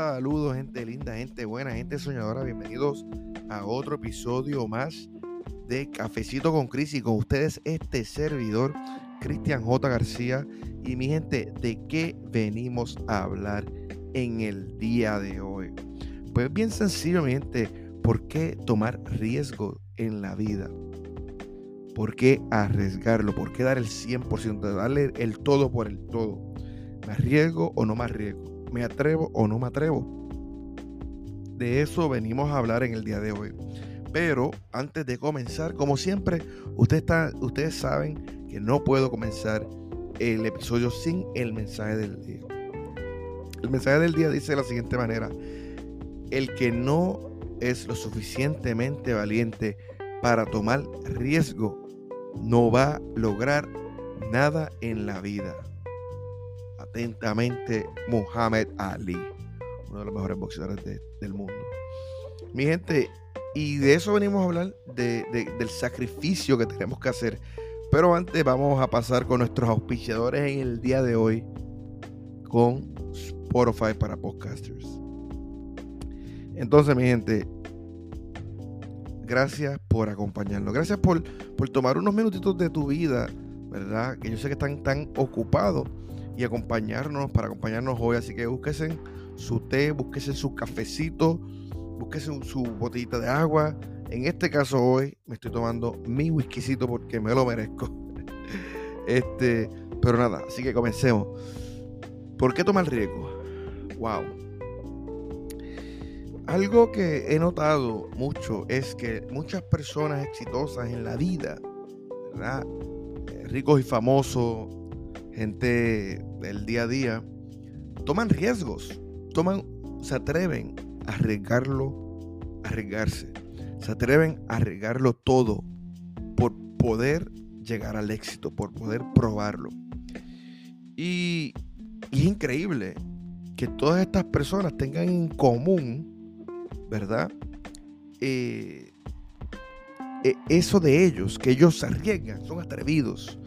Saludos, gente linda, gente buena, gente soñadora. Bienvenidos a otro episodio más de Cafecito con Cris y con ustedes este servidor, Cristian J. García. Y mi gente, ¿de qué venimos a hablar en el día de hoy? Pues bien sencillo, mi gente, ¿por qué tomar riesgo en la vida? ¿Por qué arriesgarlo? ¿Por qué dar el 100%? Darle el todo por el todo. ¿Me arriesgo o no me arriesgo? ¿Me atrevo o no me atrevo? De eso venimos a hablar en el día de hoy. Pero antes de comenzar, como siempre, ustedes saben que no puedo comenzar el episodio sin el mensaje del día. El mensaje del día dice de la siguiente manera. El que no es lo suficientemente valiente para tomar riesgo no va a lograr nada en la vida. Atentamente, Muhammad Ali, uno de los mejores boxeadores del mundo. Mi gente, y de eso venimos a hablar, del sacrificio que tenemos que hacer. Pero antes vamos a pasar con nuestros auspiciadores en el día de hoy con Spotify para podcasters. Entonces, mi gente, gracias por acompañarnos. Gracias por, por tomar unos minutitos de tu vida, ¿verdad? Que yo sé que están tan ocupados y acompañarnos, para acompañarnos hoy. Así que búsquense su té, búsquense su cafecito, búsquense su botellita de agua. En este caso hoy me estoy tomando mi whiskycito porque me lo merezco. este, pero nada, así que comencemos. ¿Por qué tomar riesgo? Wow. Algo que he notado mucho es que muchas personas exitosas en la vida. Eh, ricos y famosos, gente del día a día, toman riesgos, toman, se atreven a arriesgarlo, a arriesgarse, se atreven a arriesgarlo todo por poder llegar al éxito, por poder probarlo. Y, es increíble que todas estas personas tengan en común ¿verdad? Eh, eh, eso de ellos, que ellos se arriesgan, son atrevidos.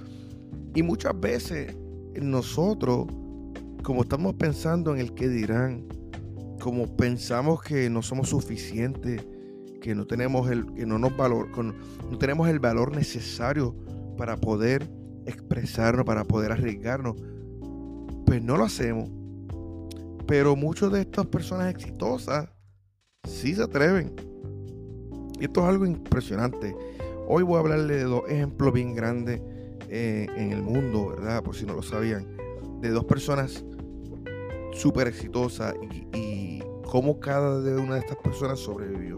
Y muchas veces nosotros, como estamos pensando en el que dirán, como pensamos que no somos suficientes, que no tenemos el, que no nos valor, no tenemos el valor necesario para poder expresarnos, para poder arriesgarnos, pues no lo hacemos. Pero muchas de estas personas exitosas sí se atreven. Y esto es algo impresionante. Hoy voy a hablarle de dos ejemplos bien grandes eh, en el mundo, ¿verdad? Por si no lo sabían. De dos personas súper exitosas y, y cómo cada una de estas personas sobrevivió.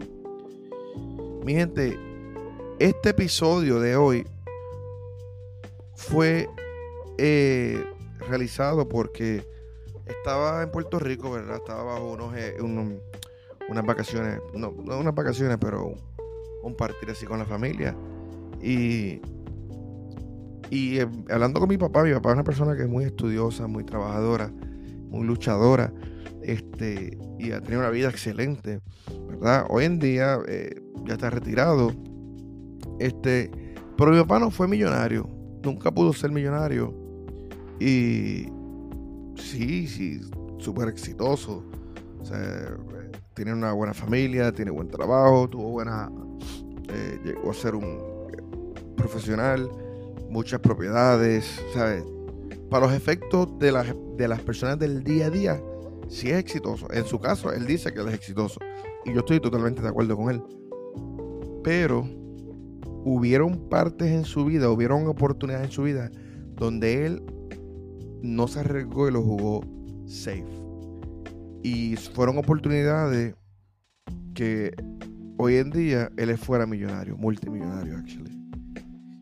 Mi gente, este episodio de hoy fue eh, realizado porque estaba en Puerto Rico, ¿verdad? Estaba bajo unos, eh, unos, unas vacaciones, no, no unas vacaciones, pero un partir así con la familia. Y, y eh, hablando con mi papá, mi papá es una persona que es muy estudiosa, muy trabajadora, muy luchadora, este, y ha tenido una vida excelente, ¿verdad? Hoy en día eh, ya está retirado, este, pero mi papá no fue millonario, nunca pudo ser millonario, y sí, sí, súper exitoso. O sea, tiene una buena familia, tiene buen trabajo, tuvo buena, eh, llegó a ser un profesional, muchas propiedades, ¿sabes? Para los efectos de las, de las personas del día a día, sí es exitoso. En su caso, él dice que él es exitoso. Y yo estoy totalmente de acuerdo con él. Pero hubieron partes en su vida, hubieron oportunidades en su vida donde él no se arriesgó y lo jugó safe. Y fueron oportunidades que hoy en día él fuera millonario, multimillonario, actually.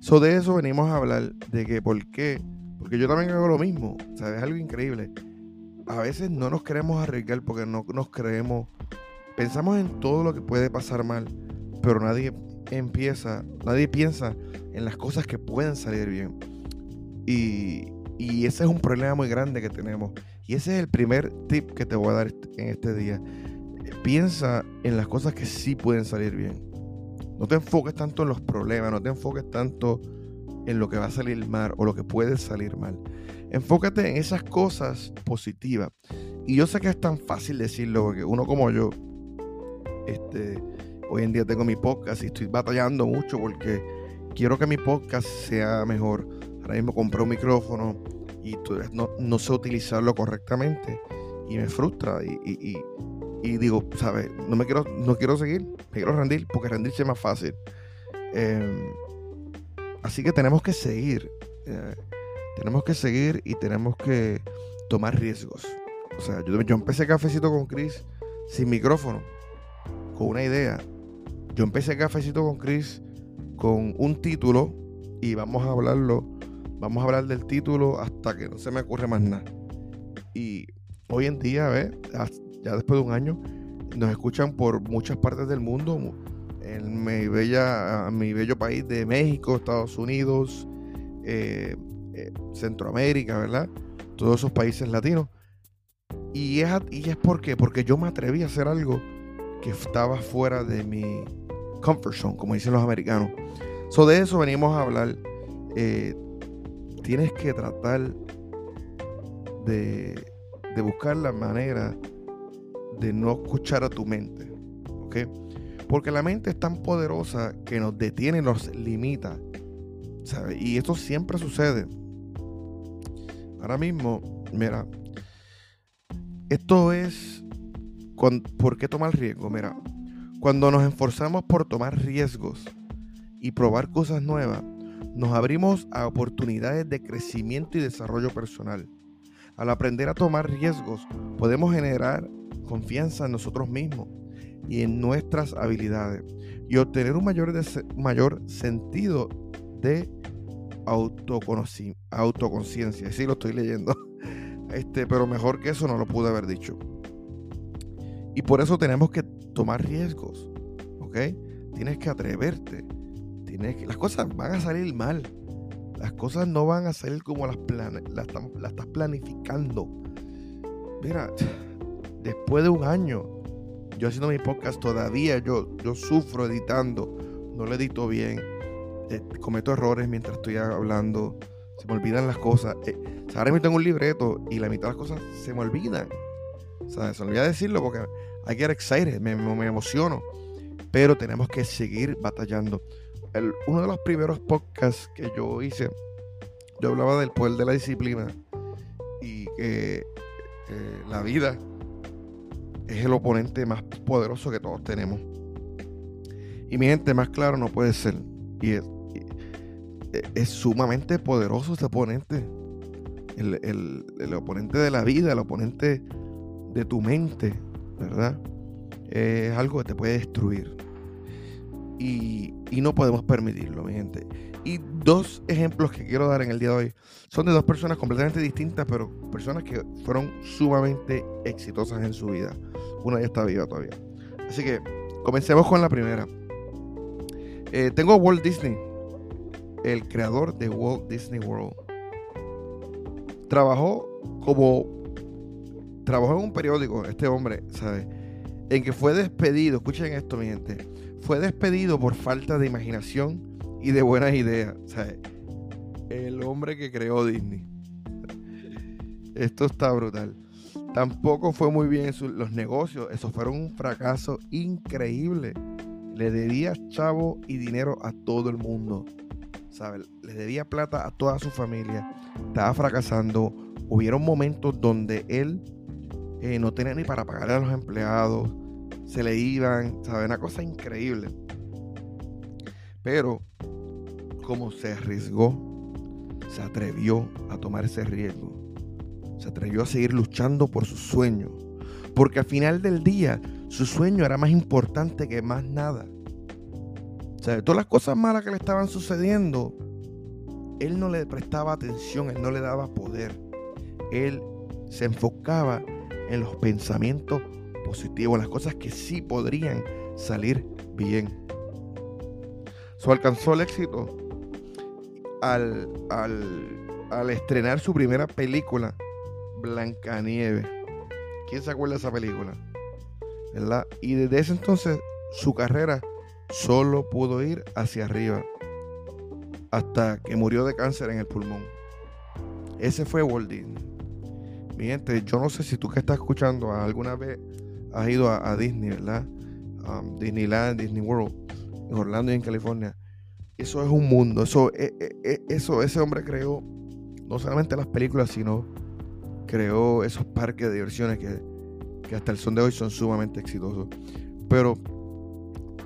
So de eso venimos a hablar, de que por qué, porque yo también hago lo mismo, ¿sabes? Es algo increíble. A veces no nos queremos arriesgar porque no nos creemos, pensamos en todo lo que puede pasar mal, pero nadie empieza, nadie piensa en las cosas que pueden salir bien. Y, y ese es un problema muy grande que tenemos. Y ese es el primer tip que te voy a dar en este día. Piensa en las cosas que sí pueden salir bien. No te enfoques tanto en los problemas, no te enfoques tanto en lo que va a salir mal o lo que puede salir mal. Enfócate en esas cosas positivas. Y yo sé que es tan fácil decirlo, porque uno como yo, este, hoy en día tengo mi podcast y estoy batallando mucho porque quiero que mi podcast sea mejor. Ahora mismo compré un micrófono y no, no sé utilizarlo correctamente y me frustra y, digo, ¿sabes? No me quiero, no quiero seguir, me quiero rendir porque rendirse es más fácil. Em, así que tenemos que seguir. Eh, tenemos que seguir y tenemos que tomar riesgos. O sea, yo, yo empecé cafecito con Chris sin micrófono, con una idea. Yo empecé cafecito con Chris con un título y vamos a hablarlo. Vamos a hablar del título hasta que no se me ocurre más nada. Y hoy en día, ya después de un año, nos escuchan por muchas partes del mundo. En mi, bella, mi bello país de México, Estados Unidos, eh, eh, Centroamérica, ¿verdad? Todos esos países latinos. Y es, y es porque, porque yo me atreví a hacer algo que estaba fuera de mi comfort zone, como dicen los americanos. So, de eso venimos a hablar. Eh, tienes que tratar de de buscar la manera de no escuchar a tu mente. Porque la mente es tan poderosa que nos detiene, nos limita. Y esto siempre sucede. Ahora mismo, mira, esto es ¿por qué tomar riesgo? Mira, cuando nos esforzamos por tomar riesgos y probar cosas nuevas, nos abrimos a oportunidades de crecimiento y desarrollo personal. Al aprender a tomar riesgos, podemos generar confianza en nosotros mismos y en nuestras habilidades y obtener un mayor, mayor sentido de autoconciencia. Sí, lo estoy leyendo. Este, pero mejor que eso no lo pude haber dicho. Y por eso tenemos que tomar riesgos. ¿Ok? Tienes que atreverte. Tienes que, las cosas van a salir mal. Las cosas no van a salir como las, las, estás planificando. Mira, después de un año, yo haciendo mi podcast todavía, yo, yo sufro editando, no lo edito bien, eh, cometo errores mientras estoy hablando, se me olvidan las cosas. Eh, ahora mismo tengo un libreto y la mitad de las cosas se me olvidan. O sea, se me olvida decirlo porque hay que get excited, me emociono. Pero tenemos que seguir batallando uno de los primeros podcasts que yo hice, yo hablaba del poder de la disciplina y que eh, la vida es el oponente más poderoso que todos tenemos. Y mi gente, más claro no puede ser. Y es, es sumamente poderoso ese oponente. El, el, oponente de la vida, el oponente de tu mente, ¿verdad? Es algo que te puede destruir. Y, no podemos permitirlo, mi gente. Y dos ejemplos que quiero dar en el día de hoy son de dos personas completamente distintas, pero personas que fueron sumamente exitosas en su vida. Una ya está viva todavía. Así que comencemos con la primera. Eh, tengo Walt Disney, el creador de Walt Disney World. Trabajó como. Trabajó en un periódico, este hombre, ¿sabes? En que fue despedido. Escuchen esto, mi gente fue despedido por falta de imaginación y de buenas ideas. O el hombre que creó Disney. Esto está brutal. Tampoco fue muy bien los negocios. Eso fueron un fracaso increíble. Le debía chavo y dinero a todo el mundo. ¿Sabe? Le debía plata a toda su familia. Estaba fracasando. Hubieron momentos donde él eh, no tenía ni para pagar a los empleados se le iban, ¿sabes? Una cosa increíble. Pero, como se arriesgó, se atrevió a tomar ese riesgo. Se atrevió a seguir luchando por su sueño. Porque al final del día, su sueño era más importante que más nada. O todas las cosas malas que le estaban sucediendo, él no le prestaba atención, él no le daba poder. Él se enfocaba en los pensamientos positivo, las cosas que sí podrían salir bien. So, alcanzó el éxito al, al, estrenar su primera película, Blancanieves. ¿Quién se acuerda de esa película? ¿Verdad? Y desde ese entonces su carrera solo pudo ir hacia arriba hasta que murió de cáncer en el pulmón. Ese fue Walt. Mi gente, yo no sé si tú que estás escuchando alguna vez has ido a, Disney, ¿verdad? Um, Disneyland, Disney World, en Orlando y en California. Eso es un mundo. Eso, eh, eh, eh, eso, ese hombre creó no solamente las películas, sino creó esos parques de diversiones que, que hasta el son de hoy son sumamente exitosos. Pero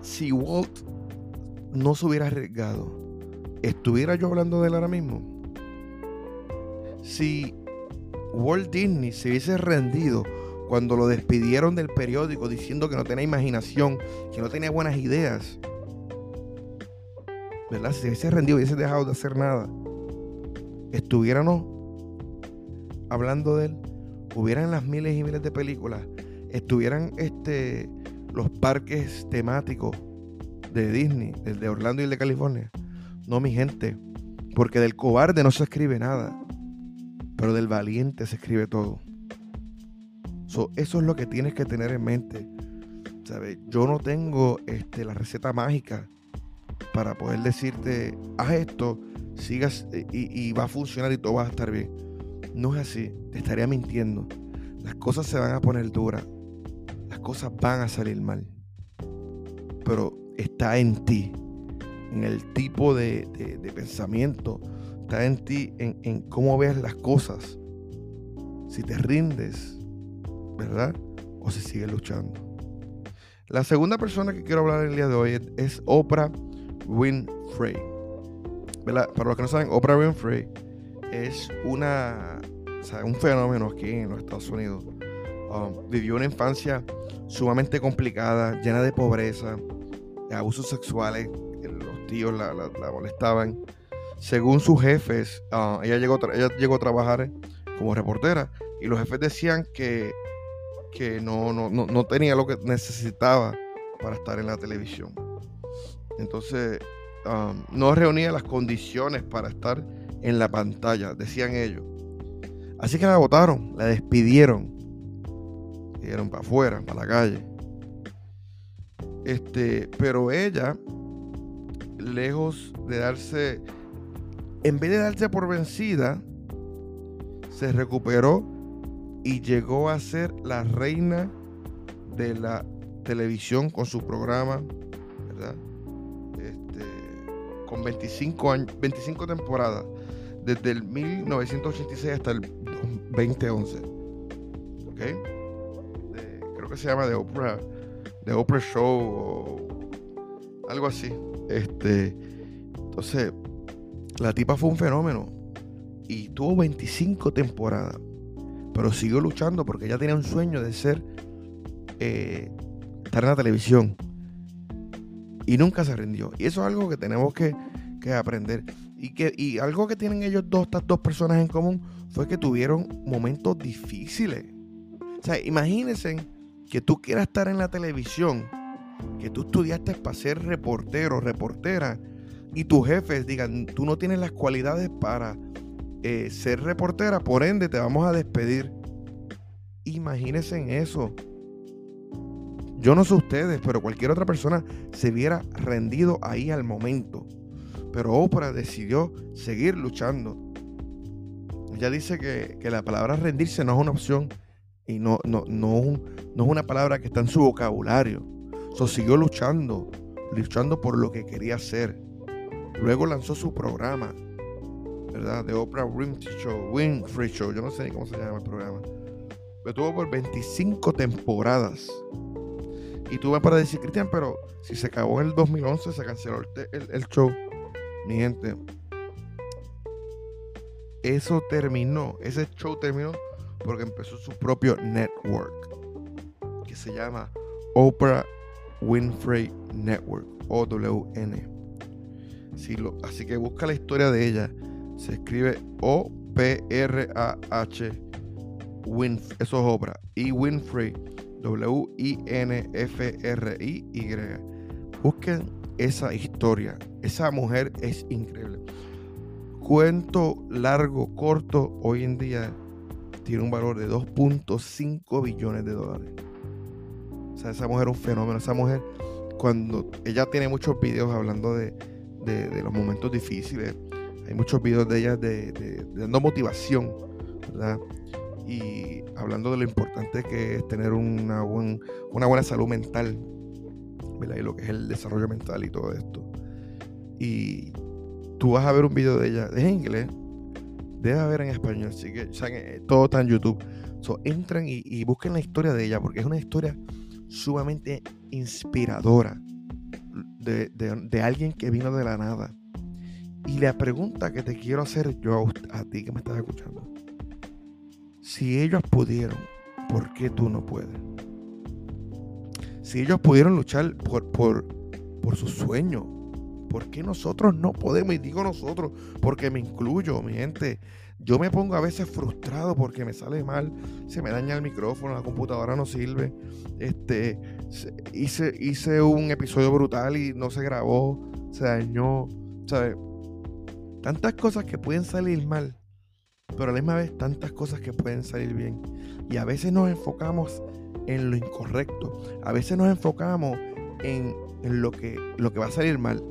si Walt no se hubiera arriesgado, ¿estuviera yo hablando de él ahora mismo? Si Walt Disney se hubiese rendido cuando lo despidieron del periódico diciendo que no tenía imaginación, que no tenía buenas ideas, ¿verdad? Si se hubiese rendido hubiese dejado de hacer nada, estuviéramos hablando de él, hubieran las miles y miles de películas, estuvieran este, los parques temáticos de Disney, el de Orlando y el de California. No, mi gente, porque del cobarde no se escribe nada, pero del valiente se escribe todo. eso es lo que tienes que tener en mente. ¿Sabes? Yo no tengo este, la receta mágica para poder decirte, haz esto, sigas y, y va a funcionar y todo va a estar bien. No es así, te estaría mintiendo. Las cosas se van a poner duras, las cosas van a salir mal. Pero está en ti, en el tipo de, pensamiento, está en ti, en, cómo ves las cosas. Si te rindes, ¿verdad? O si sigues luchando. La segunda persona que quiero hablar el día de hoy es, Oprah Winfrey. ¿verdad? Para los que no saben, Oprah Winfrey es una, un fenómeno aquí en los Estados Unidos. Um, vivió una infancia sumamente complicada, llena de pobreza, abusos sexuales, los tíos la, molestaban. Según sus jefes, ah, ella, llegó, ella llegó a trabajar como reportera y los jefes decían que, que no, no, tenía lo que necesitaba para estar en la televisión. Entonces, ah, no reunía las condiciones para estar en la pantalla, decían ellos. Así que la votaron, la despidieron. dieron para afuera, para la calle. Este, pero ella, lejos de darse, en vez de darse por vencida, se recuperó y llegó a ser la reina de la televisión con su programa, ¿verdad? Este, con 25, años, 25 temporadas, desde el 1986 hasta el 2011. ¿Ok? creo que se llama The Oprah de Oprah Show o algo así. Este, entonces, la tipa fue un fenómeno y tuvo 25 temporadas, pero siguió luchando porque ella tenía un sueño de ser, eh, estar en la televisión y nunca se rindió. Y eso es algo que tenemos que, que aprender. Y, que, y algo que tienen ellos dos, estas dos personas en común, fue que tuvieron momentos difíciles. O sea, imagínense que tú quieras estar en la televisión, que tú estudiaste para ser reportero, reportera, y tus jefes digan, tú no tienes las cualidades para eh, ser reportera, por ende te vamos a despedir. Imagínense en eso. Yo no sé ustedes, pero cualquier otra persona se hubiera rendido ahí al momento. Pero Oprah decidió seguir luchando. Ella dice que, que la palabra rendirse no es una opción, y no, no, no, no es una palabra que está en su vocabulario. So, siguió luchando, luchando por lo que quería hacer. Luego lanzó su programa, ¿verdad? De Oprah Winfrey Show, Winfrey Show, yo no sé ni cómo se llama el programa. Pero tuvo por 25 temporadas. Y tuve para decir, Cristian, pero si se acabó en el 2011, se canceló el, el show. Mi gente, eso terminó, ese show terminó porque empezó su propio network que se llama Oprah Winfrey Network, OWN. Así que busca la historia de ella. Se escribe O-P-R-A-H, Winf, eso es Oprah, y Winfrey, W-I-N-F-R-I-Y. Busquen esa historia. Esa mujer es increíble. Cuento largo, corto, hoy en día tiene un valor de 2.5 billones de dólares. O sea, esa mujer es un fenómeno. Esa mujer, cuando ella tiene muchos videos hablando de, los momentos difíciles, hay muchos videos de ella de, dando motivación, ¿verdad? y hablando de lo importante que es tener una, una buena salud mental, Y lo que es el desarrollo mental y todo esto. Y tú vas a ver un video de ella, es en inglés, debe haber en español, así que eh, todo está en YouTube. So, entran y, busquen la historia de ella, porque es una historia sumamente inspiradora de, de, alguien que vino de la nada. Y la pregunta que te quiero hacer yo a, a ti que me estás escuchando, si ellos pudieron, ¿por qué tú no puedes? Si ellos pudieron luchar por, por, por su sueño, ¿por qué nosotros no podemos? Y digo nosotros, porque me incluyo, mi gente. Yo me pongo a veces frustrado porque me sale mal, se me daña el micrófono, la computadora no sirve. Este, hice, hice un episodio brutal y no se grabó, se dañó. ¿sabes? Tantas cosas que pueden salir mal, pero a la misma vez tantas cosas que pueden salir bien. Y a veces nos enfocamos en lo incorrecto, a veces nos enfocamos en, en lo, que, lo que va a salir mal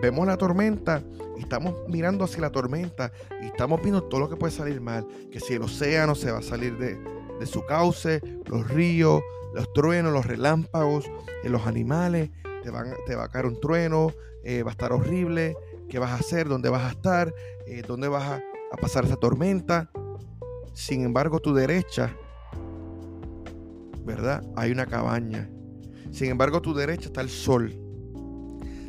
vemos la tormenta estamos mirando hacia la tormenta y estamos viendo todo lo que puede salir mal. Que si el océano se va a salir de, su cauce, los ríos, los truenos, los relámpagos, eh, los animales, te, te va a caer un trueno, eh, va a estar horrible. ¿Qué vas a hacer? ¿Dónde vas a estar? Eh, ¿Dónde vas a, a pasar esa tormenta? Sin embargo, tu derecha, ¿verdad? Hay una cabaña. Sin embargo, a tu derecha está el sol.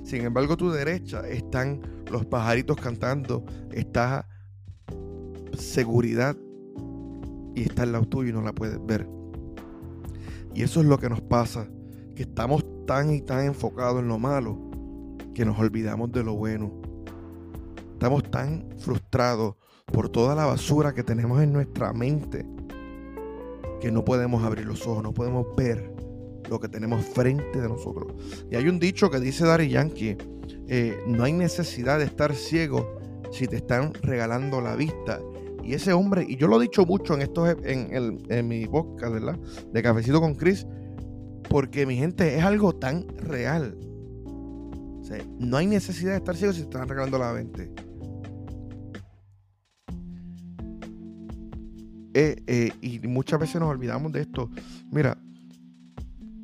Sin embargo, a tu derecha están los pajaritos cantando, está seguridad y está al lado tuyo y no la puedes ver. Y eso es lo que nos pasa, que estamos tan y tan enfocados en lo malo que nos olvidamos de lo bueno. Estamos tan frustrados por toda la basura que tenemos en nuestra mente que no podemos abrir los ojos, no podemos ver lo que tenemos frente de nosotros. Y hay un dicho que dice Dari Yankee, eh, no hay necesidad de estar ciego si te están regalando la vista. Y ese hombre, y yo lo he dicho mucho en estos en, el, en mi podcast, ¿verdad? De Cafecito con Chris, porque mi gente es algo tan real. no hay necesidad de estar ciego si te están regalando la venta. Eh, eh, y muchas veces nos olvidamos de esto. Mira,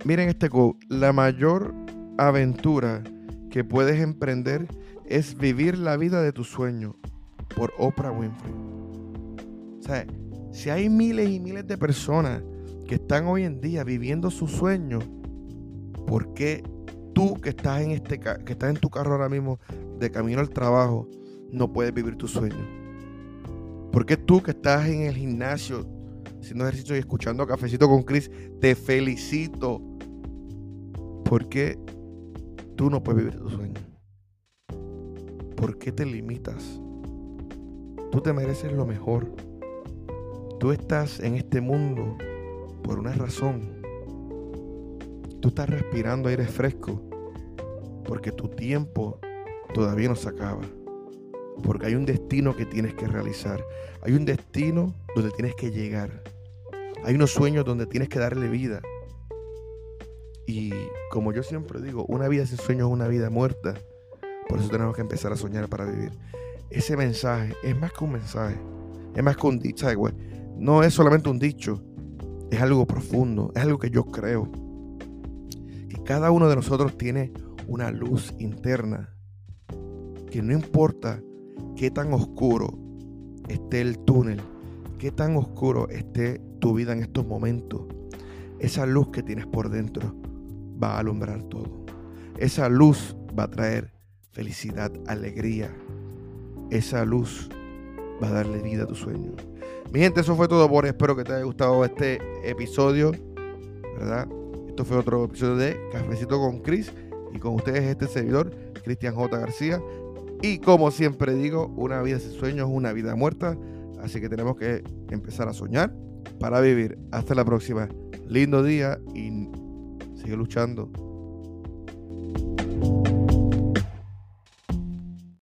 Miren este quote, la mayor aventura que puedes emprender es vivir la vida de tu sueño por Oprah Winfrey. O sea, si hay miles y miles de personas que están hoy en día viviendo su sueño, ¿por qué tú que estás en este que estás en tu carro ahora mismo de camino al trabajo no puedes vivir tu sueño? ¿Por qué tú que estás en el gimnasio haciendo ejercicio y escuchando Cafecito con Chris, te felicito ¿Por qué tú no puedes vivir tu sueño? ¿Por qué te limitas? Tú te mereces lo mejor. Tú estás en este mundo por una razón. Tú estás respirando aire fresco porque tu tiempo todavía no se acaba. Porque hay un destino que tienes que realizar. Hay un destino donde tienes que llegar. Hay unos sueños donde tienes que darle vida. Y como yo siempre digo, una vida sin sueño es una vida muerta. Por eso tenemos que empezar a soñar para vivir. Ese mensaje es más que un mensaje. Es más que un dicho. No es solamente un dicho. Es algo profundo. Es algo que yo creo. Que cada uno de nosotros tiene una luz interna. Que no importa qué tan oscuro esté el túnel. Qué tan oscuro esté tu vida en estos momentos. Esa luz que tienes por dentro va a alumbrar todo. Esa luz va a traer felicidad, alegría. Esa luz va a darle vida a tu sueño. Mi gente, eso fue todo por. Espero que te haya gustado este episodio. ¿Verdad? Esto fue otro episodio de Cafecito con Chris. Y con ustedes este servidor, Cristian J. García. Y como siempre digo, una vida sin sueños es una vida muerta. Así que tenemos que empezar a soñar para vivir. Hasta la próxima. Lindo día y sigue luchando